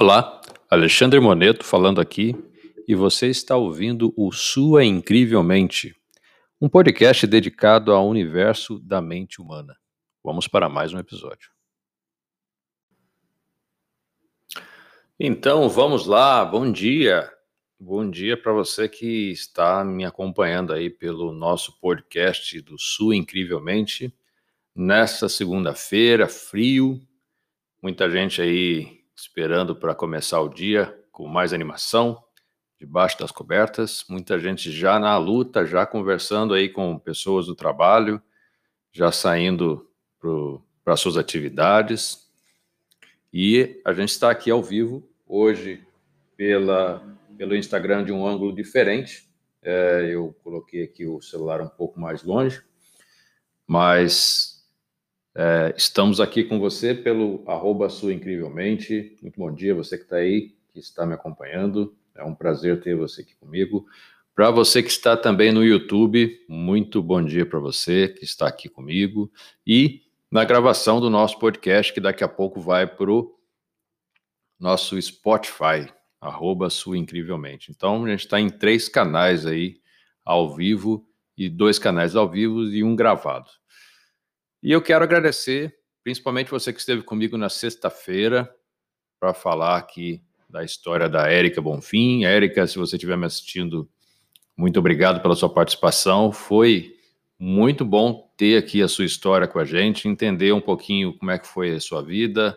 Olá, Alexandre Moneto falando aqui e você está ouvindo o Sua Incrivelmente, um podcast dedicado ao universo da mente humana. Vamos para mais um episódio. Então, vamos lá, bom dia. Bom dia para você que está me acompanhando aí pelo nosso podcast do Sul Incrivelmente. Nesta segunda-feira, frio, muita gente aí esperando para começar o dia com mais animação, debaixo das cobertas, muita gente já na luta, já conversando aí com pessoas do trabalho, já saindo para suas atividades. E a gente está aqui ao vivo hoje pela, pelo Instagram de um ângulo diferente. É, eu coloquei aqui o celular um pouco mais longe, mas é, estamos aqui com você pelo arroba sua incrivelmente. Muito bom dia, você que está aí, que está me acompanhando. É um prazer ter você aqui comigo. Para você que está também no YouTube, muito bom dia para você que está aqui comigo. E na gravação do nosso podcast, que daqui a pouco vai para o nosso Spotify, arroba sua incrivelmente. Então, a gente está em três canais aí ao vivo, e dois canais ao vivo e um gravado. E eu quero agradecer, principalmente você que esteve comigo na sexta-feira, para falar aqui da história da Érica Bonfim. Érica, se você estiver me assistindo, muito obrigado pela sua participação. Foi muito bom ter aqui a sua história com a gente, entender um pouquinho como é que foi a sua vida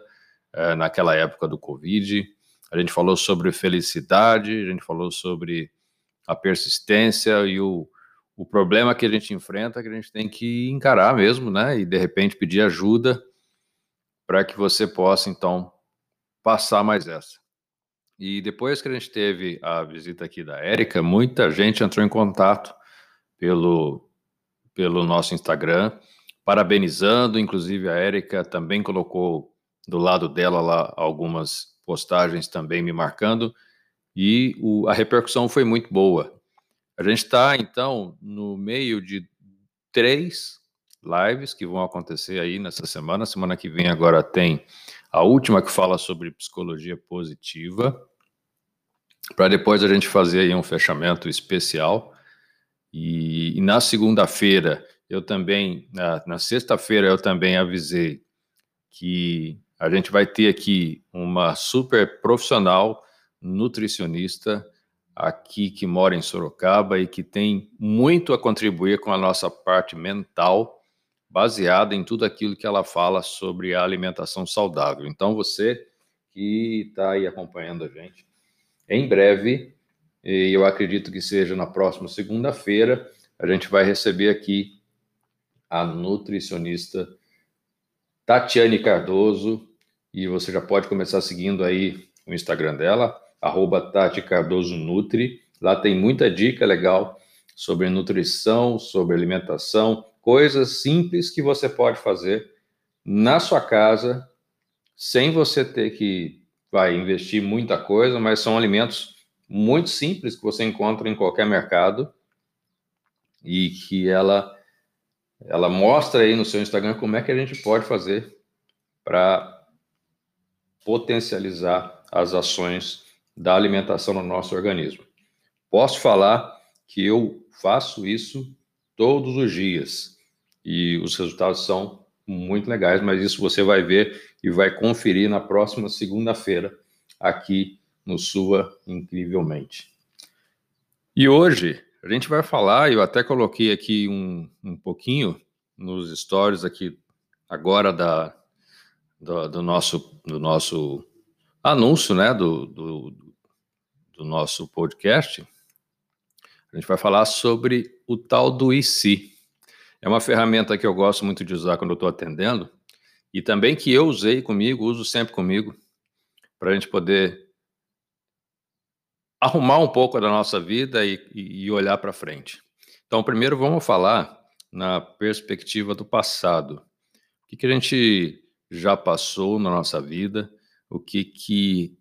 é, naquela época do Covid. A gente falou sobre felicidade, a gente falou sobre a persistência e o o problema que a gente enfrenta é que a gente tem que encarar mesmo, né? E de repente pedir ajuda para que você possa, então, passar mais essa. E depois que a gente teve a visita aqui da Érica, muita gente entrou em contato pelo, pelo nosso Instagram, parabenizando, inclusive a Érica também colocou do lado dela lá algumas postagens também me marcando, e o, a repercussão foi muito boa. A gente está, então, no meio de três lives que vão acontecer aí nessa semana. Semana que vem agora tem a última que fala sobre psicologia positiva, para depois a gente fazer aí um fechamento especial. E, e na segunda-feira eu também, na, na sexta-feira eu também avisei que a gente vai ter aqui uma super profissional nutricionista aqui que mora em Sorocaba e que tem muito a contribuir com a nossa parte mental, baseada em tudo aquilo que ela fala sobre a alimentação saudável. Então, você que está aí acompanhando a gente, em breve, e eu acredito que seja na próxima segunda-feira, a gente vai receber aqui a nutricionista Tatiane Cardoso, e você já pode começar seguindo aí o Instagram dela, arroba Tati Cardoso Nutri. Lá tem muita dica legal sobre nutrição, sobre alimentação, coisas simples que você pode fazer na sua casa, sem você ter que vai investir muita coisa, mas são alimentos muito simples que você encontra em qualquer mercado e que ela ela mostra aí no seu Instagram como é que a gente pode fazer para potencializar as ações da alimentação no nosso organismo. Posso falar que eu faço isso todos os dias e os resultados são muito legais, mas isso você vai ver e vai conferir na próxima segunda-feira aqui no Sua Incrivelmente. E hoje a gente vai falar, eu até coloquei aqui um, um pouquinho nos stories aqui agora da, do, do nosso, do nosso anúncio, né, do, do, do nosso podcast, a gente vai falar sobre o tal do IC. É uma ferramenta que eu gosto muito de usar quando eu estou atendendo e também que eu usei comigo, uso sempre comigo, para a gente poder arrumar um pouco da nossa vida e, e olhar para frente. Então, primeiro vamos falar na perspectiva do passado. O que, que a gente já passou na nossa vida, o que, que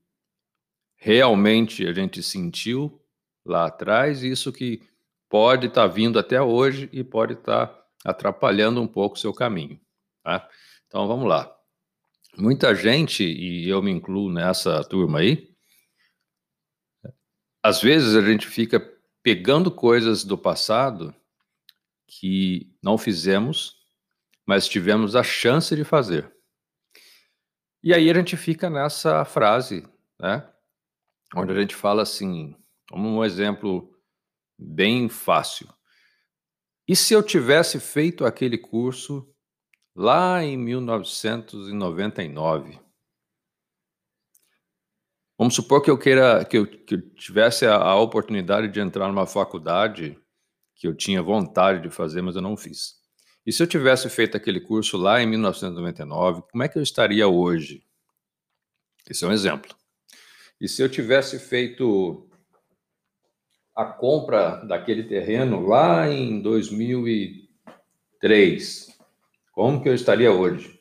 realmente a gente sentiu lá atrás, isso que pode estar tá vindo até hoje e pode estar tá atrapalhando um pouco o seu caminho. Tá? Então vamos lá. muita gente, e eu me incluo nessa turma aí, às vezes a gente fica pegando coisas do passado que não fizemos, mas tivemos a chance de fazer. E aí a gente fica nessa frase, né? Onde a gente fala assim, um exemplo bem fácil. E se eu tivesse feito aquele curso lá em 1999? Vamos supor que eu queira que eu, que eu tivesse a, a, oportunidade de entrar numa faculdade que eu tinha vontade de fazer, mas eu não fiz. E se eu tivesse feito aquele curso lá em 1999, como é que eu estaria hoje? Esse é um exemplo. E se eu tivesse feito a compra daquele terreno lá em 2003, como que eu estaria hoje?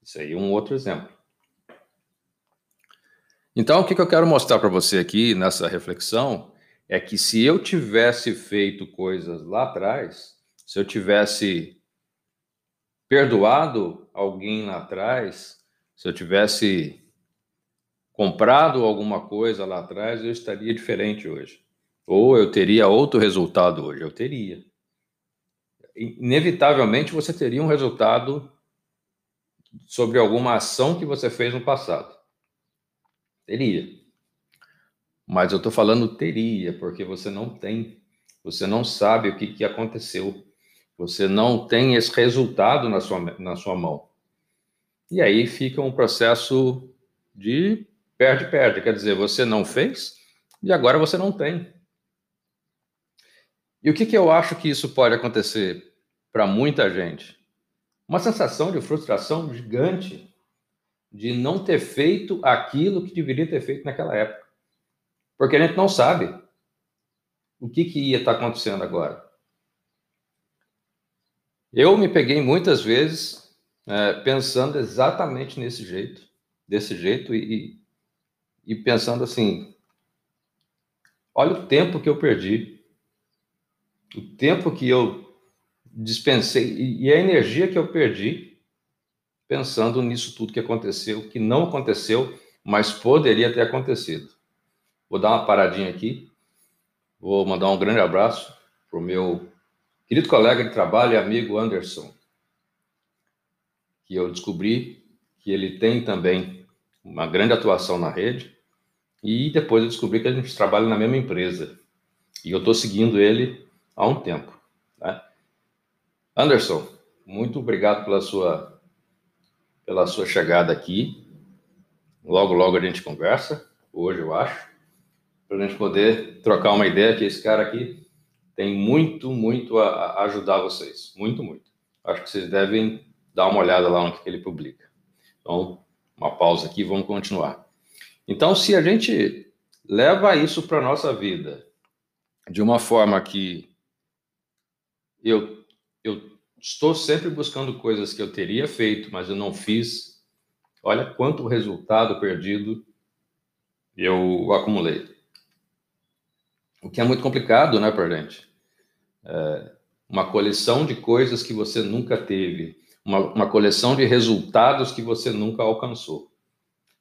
Isso aí é um outro exemplo. Então, o que, eu quero mostrar para você aqui nessa reflexão é que se eu tivesse feito coisas lá atrás, se eu tivesse perdoado alguém lá atrás, se eu tivesse comprado alguma coisa lá atrás, eu estaria diferente hoje. Ou eu teria outro resultado hoje? Eu teria. Inevitavelmente você teria um resultado sobre alguma ação que você fez no passado. Teria. Mas eu estou falando teria, porque você não tem. Você não sabe o que, que aconteceu. Você não tem esse resultado na sua, na sua mão. E aí fica um processo de perde-perde. Quer dizer, você não fez e agora você não tem. E o que, que eu acho que isso pode acontecer para muita gente? Uma sensação de frustração gigante de não ter feito aquilo que deveria ter feito naquela época. Porque a gente não sabe o que, que ia estar tá acontecendo agora. Eu me peguei muitas vezes é, pensando exatamente nesse jeito, desse jeito, e, e pensando assim: olha o tempo que eu perdi o tempo que eu dispensei e a energia que eu perdi pensando nisso tudo que aconteceu, que não aconteceu, mas poderia ter acontecido. Vou dar uma paradinha aqui, vou mandar um grande abraço para o meu querido colega de trabalho e amigo Anderson, que eu descobri que ele tem também uma grande atuação na rede, e depois eu descobri que a gente trabalha na mesma empresa. E eu estou seguindo ele há um tempo. Né? Anderson, muito obrigado pela sua, pela sua chegada aqui. Logo, logo a gente conversa, hoje eu acho, para a gente poder trocar uma ideia que esse cara aqui tem muito, muito a, a ajudar vocês. Muito, muito. Acho que vocês devem dar uma olhada lá no que ele publica. Então, uma pausa aqui, vamos continuar. Então, se a gente leva isso para a nossa vida de uma forma que eu, eu estou sempre buscando coisas que eu teria feito, mas eu não fiz. Olha quanto resultado perdido eu acumulei. O que é muito complicado, né, Perdente? É uma coleção de coisas que você nunca teve, uma, uma coleção de resultados que você nunca alcançou.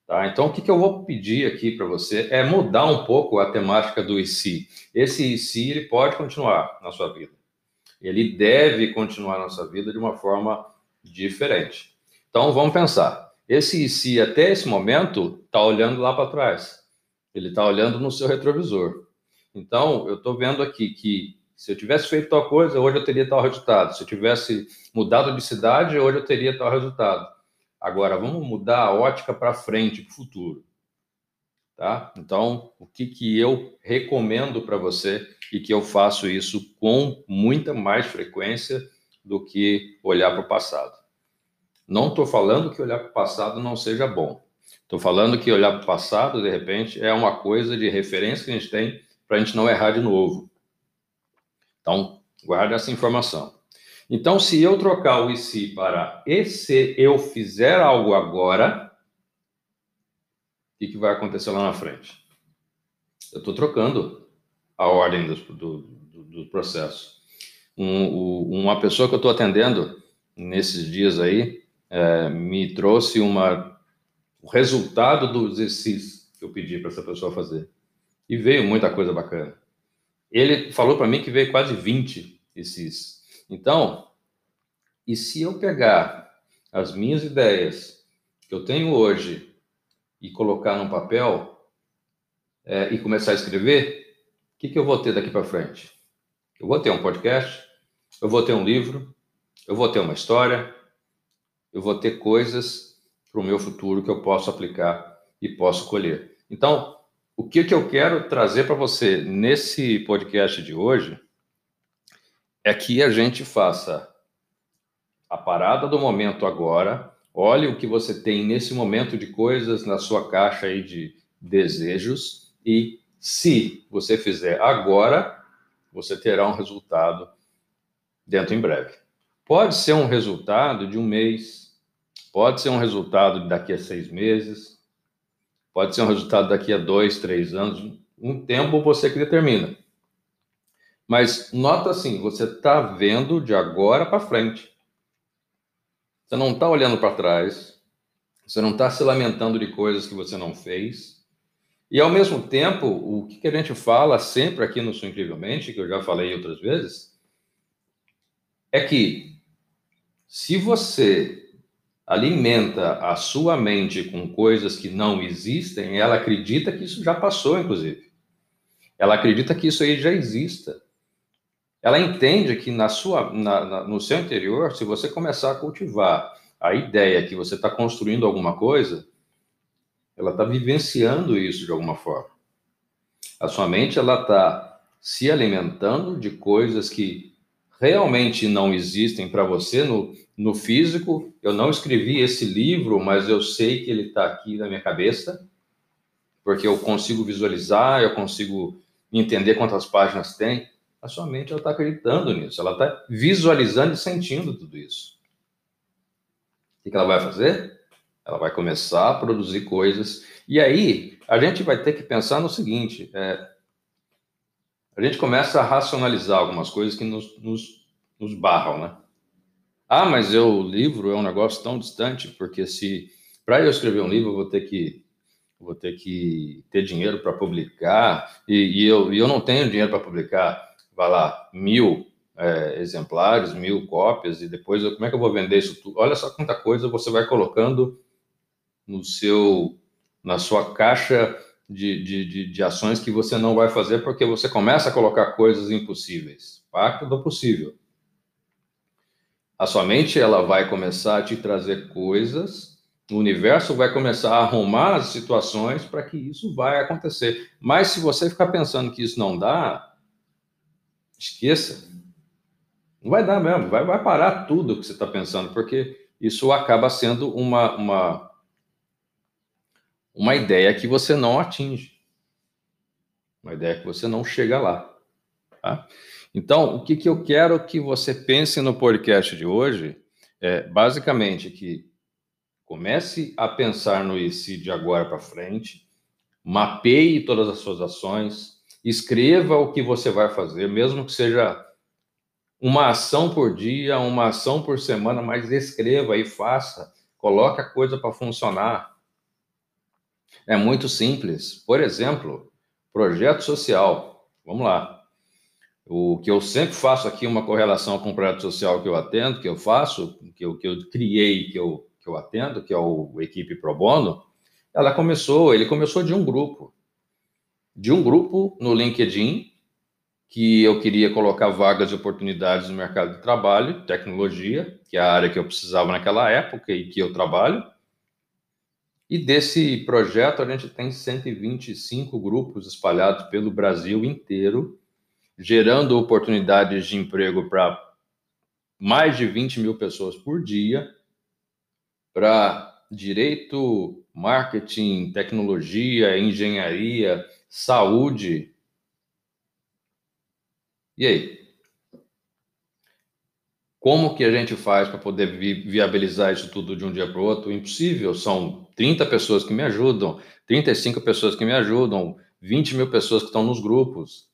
Tá? Então, o que, que eu vou pedir aqui para você é mudar um pouco a temática do IC. Esse IC ele pode continuar na sua vida ele deve continuar na nossa vida de uma forma diferente. Então vamos pensar. Esse se até esse momento está olhando lá para trás. Ele está olhando no seu retrovisor. Então eu estou vendo aqui que se eu tivesse feito tal coisa, hoje eu teria tal resultado. Se eu tivesse mudado de cidade, hoje eu teria tal resultado. Agora vamos mudar a ótica para frente, para o futuro. Tá? Então, o que, que eu recomendo para você e que eu faço isso com muita mais frequência do que olhar para o passado. Não estou falando que olhar para o passado não seja bom. Estou falando que olhar para o passado, de repente, é uma coisa de referência que a gente tem para a gente não errar de novo. Então, guarde essa informação. Então, se eu trocar o e se para e se eu fizer algo agora, o que, que vai acontecer lá na frente? Eu estou trocando a ordem do, do, do processo. Um, uma pessoa que eu estou atendendo nesses dias aí, é, me trouxe uma, o resultado do exercício que eu pedi para essa pessoa fazer. E veio muita coisa bacana. Ele falou para mim que veio quase 20 esses. Então, e se eu pegar as minhas ideias que eu tenho hoje e colocar num papel é, e começar a escrever, o que, que eu vou ter daqui para frente? Eu vou ter um podcast, eu vou ter um livro, eu vou ter uma história, eu vou ter coisas para o meu futuro que eu posso aplicar e posso colher. Então, o que, que eu quero trazer para você nesse podcast de hoje é que a gente faça a parada do momento agora, olhe o que você tem nesse momento de coisas na sua caixa aí de desejos e se você fizer agora, você terá um resultado dentro em breve. Pode ser um resultado de um mês, pode ser um resultado daqui a seis meses, pode ser um resultado daqui a dois, três anos, um tempo você que determina. Mas nota assim, você está vendo de agora para frente. Você não está olhando para trás, você não está se lamentando de coisas que você não fez. E ao mesmo tempo, o que a gente fala sempre aqui no Sul Incrivelmente, que eu já falei outras vezes, é que se você alimenta a sua mente com coisas que não existem, ela acredita que isso já passou, inclusive. Ela acredita que isso aí já exista. Ela entende que na sua, na, na, no seu interior, se você começar a cultivar a ideia que você está construindo alguma coisa, ela está vivenciando isso de alguma forma. A sua mente ela está se alimentando de coisas que realmente não existem para você no, no físico. Eu não escrevi esse livro, mas eu sei que ele está aqui na minha cabeça, porque eu consigo visualizar, eu consigo entender quantas páginas tem. A sua mente está acreditando nisso, ela está visualizando e sentindo tudo isso. O que ela vai fazer? Ela vai começar a produzir coisas. E aí, a gente vai ter que pensar no seguinte: é, a gente começa a racionalizar algumas coisas que nos, nos, nos barram, né? Ah, mas eu, o livro é um negócio tão distante, porque se para eu escrever um livro eu vou ter que vou ter que ter dinheiro para publicar e, e, eu, e eu não tenho dinheiro para publicar, vai lá mil é, exemplares, mil cópias e depois eu, como é que eu vou vender isso tudo? Olha só quanta coisa você vai colocando no seu na sua caixa de, de, de, de, ações que você não vai fazer porque você começa a colocar coisas impossíveis. Pacto do possível. A sua mente ela vai começar a te trazer coisas, o universo vai começar a arrumar as situações para que isso vai acontecer. Mas se você ficar pensando que isso não dá, esqueça. Não vai dar mesmo, vai, vai parar tudo que você está pensando, porque isso acaba sendo uma, uma uma ideia que você não atinge, uma ideia que você não chega lá. Tá? Então, o que, que eu quero que você pense no podcast de hoje é basicamente que comece a pensar no IC de agora para frente, mapeie todas as suas ações, escreva o que você vai fazer, mesmo que seja uma ação por dia, uma ação por semana, mas escreva e faça, coloque a coisa para funcionar. É muito simples. Por exemplo, projeto social. Vamos lá. O que eu sempre faço aqui, uma correlação com o projeto social que eu atendo, que eu faço, que eu, que eu criei, que eu, que eu atendo, que é o Equipe Pro Bono, ela começou, ele começou de um grupo. De um grupo no LinkedIn, que eu queria colocar vagas e oportunidades no mercado de trabalho, tecnologia, que é a área que eu precisava naquela época e que eu trabalho. E desse projeto, a gente tem 125 grupos espalhados pelo Brasil inteiro, gerando oportunidades de emprego para mais de 20 mil pessoas por dia, para direito, marketing, tecnologia, engenharia, saúde. E aí? Como que a gente faz para poder vi viabilizar isso tudo de um dia para o outro? Impossível. São 30 pessoas que me ajudam, 35 pessoas que me ajudam, 20 mil pessoas que estão nos grupos.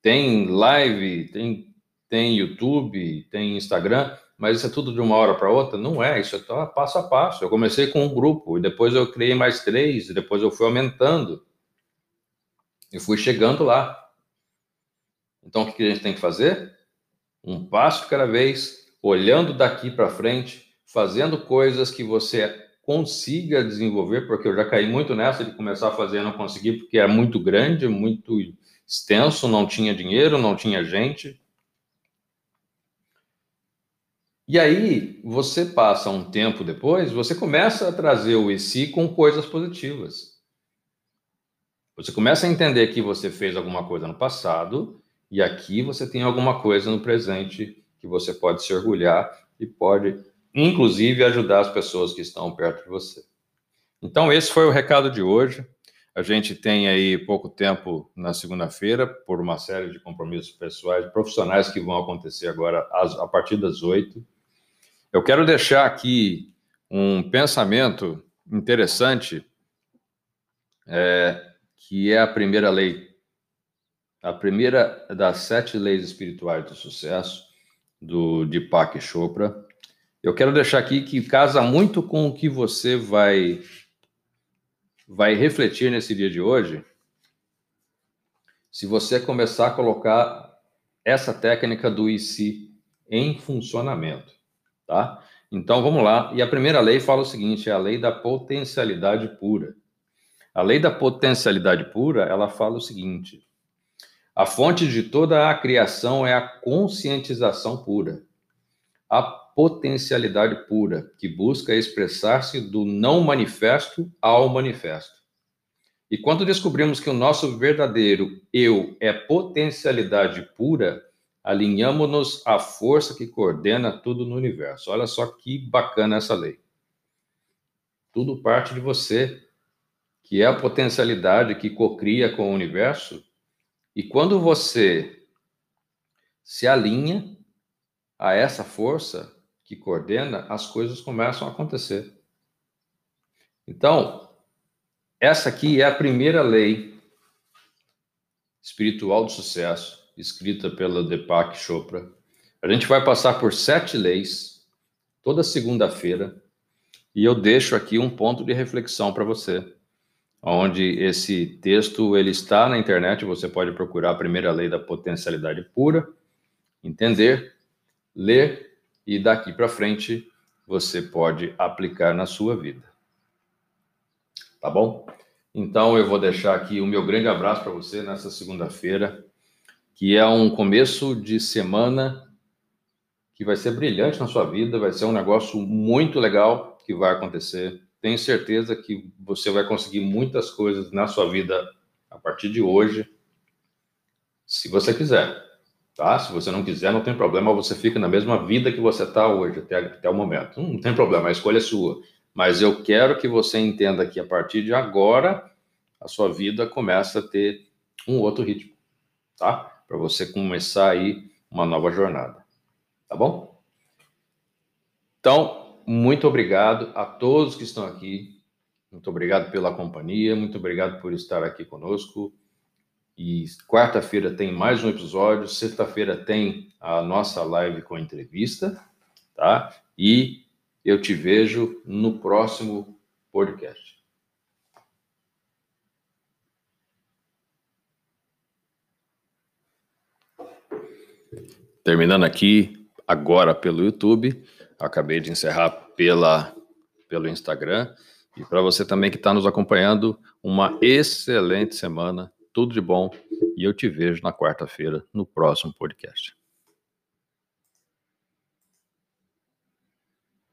Tem live, tem, tem YouTube, tem Instagram, mas isso é tudo de uma hora para outra? Não é, isso é passo a passo. Eu comecei com um grupo, e depois eu criei mais três, e depois eu fui aumentando. E fui chegando lá. Então, o que a gente tem que fazer? Um passo de cada vez, olhando daqui para frente, fazendo coisas que você consiga desenvolver, porque eu já caí muito nessa de começar a fazer e não consegui, porque era muito grande, muito extenso, não tinha dinheiro, não tinha gente. E aí, você passa um tempo depois, você começa a trazer o e com coisas positivas. Você começa a entender que você fez alguma coisa no passado e aqui você tem alguma coisa no presente que você pode se orgulhar e pode, inclusive, ajudar as pessoas que estão perto de você. Então, esse foi o recado de hoje. A gente tem aí pouco tempo na segunda-feira, por uma série de compromissos pessoais, profissionais que vão acontecer agora a partir das oito. Eu quero deixar aqui um pensamento interessante, é, que é a primeira lei a primeira das sete leis espirituais do sucesso, do Deepak Chopra. Eu quero deixar aqui que casa muito com o que você vai, vai refletir nesse dia de hoje. Se você começar a colocar essa técnica do IC em funcionamento, tá? Então vamos lá. E a primeira lei fala o seguinte: é a lei da potencialidade pura. A lei da potencialidade pura, ela fala o seguinte: a fonte de toda a criação é a conscientização pura, a potencialidade pura, que busca expressar-se do não manifesto ao manifesto. E quando descobrimos que o nosso verdadeiro eu é potencialidade pura, alinhamos-nos à força que coordena tudo no universo. Olha só que bacana essa lei. Tudo parte de você, que é a potencialidade que cocria com o universo e quando você se alinha a essa força que coordena, as coisas começam a acontecer. Então, essa aqui é a primeira lei espiritual do sucesso, escrita pela Deepak Chopra. A gente vai passar por sete leis toda segunda-feira e eu deixo aqui um ponto de reflexão para você onde esse texto ele está na internet, você pode procurar a primeira lei da potencialidade pura, entender, ler e daqui para frente você pode aplicar na sua vida. Tá bom? Então eu vou deixar aqui o meu grande abraço para você nessa segunda-feira, que é um começo de semana que vai ser brilhante na sua vida, vai ser um negócio muito legal que vai acontecer tenho certeza que você vai conseguir muitas coisas na sua vida a partir de hoje, se você quiser, tá? Se você não quiser, não tem problema, você fica na mesma vida que você está hoje, até, até o momento. Não tem problema, a escolha é sua. Mas eu quero que você entenda que a partir de agora, a sua vida começa a ter um outro ritmo, tá? Para você começar aí uma nova jornada, tá bom? Então, muito obrigado a todos que estão aqui. Muito obrigado pela companhia, muito obrigado por estar aqui conosco. E quarta-feira tem mais um episódio, sexta-feira tem a nossa live com entrevista, tá? E eu te vejo no próximo podcast. Terminando aqui agora pelo YouTube. Acabei de encerrar pela, pelo Instagram. E para você também que está nos acompanhando, uma excelente semana, tudo de bom. E eu te vejo na quarta-feira no próximo podcast.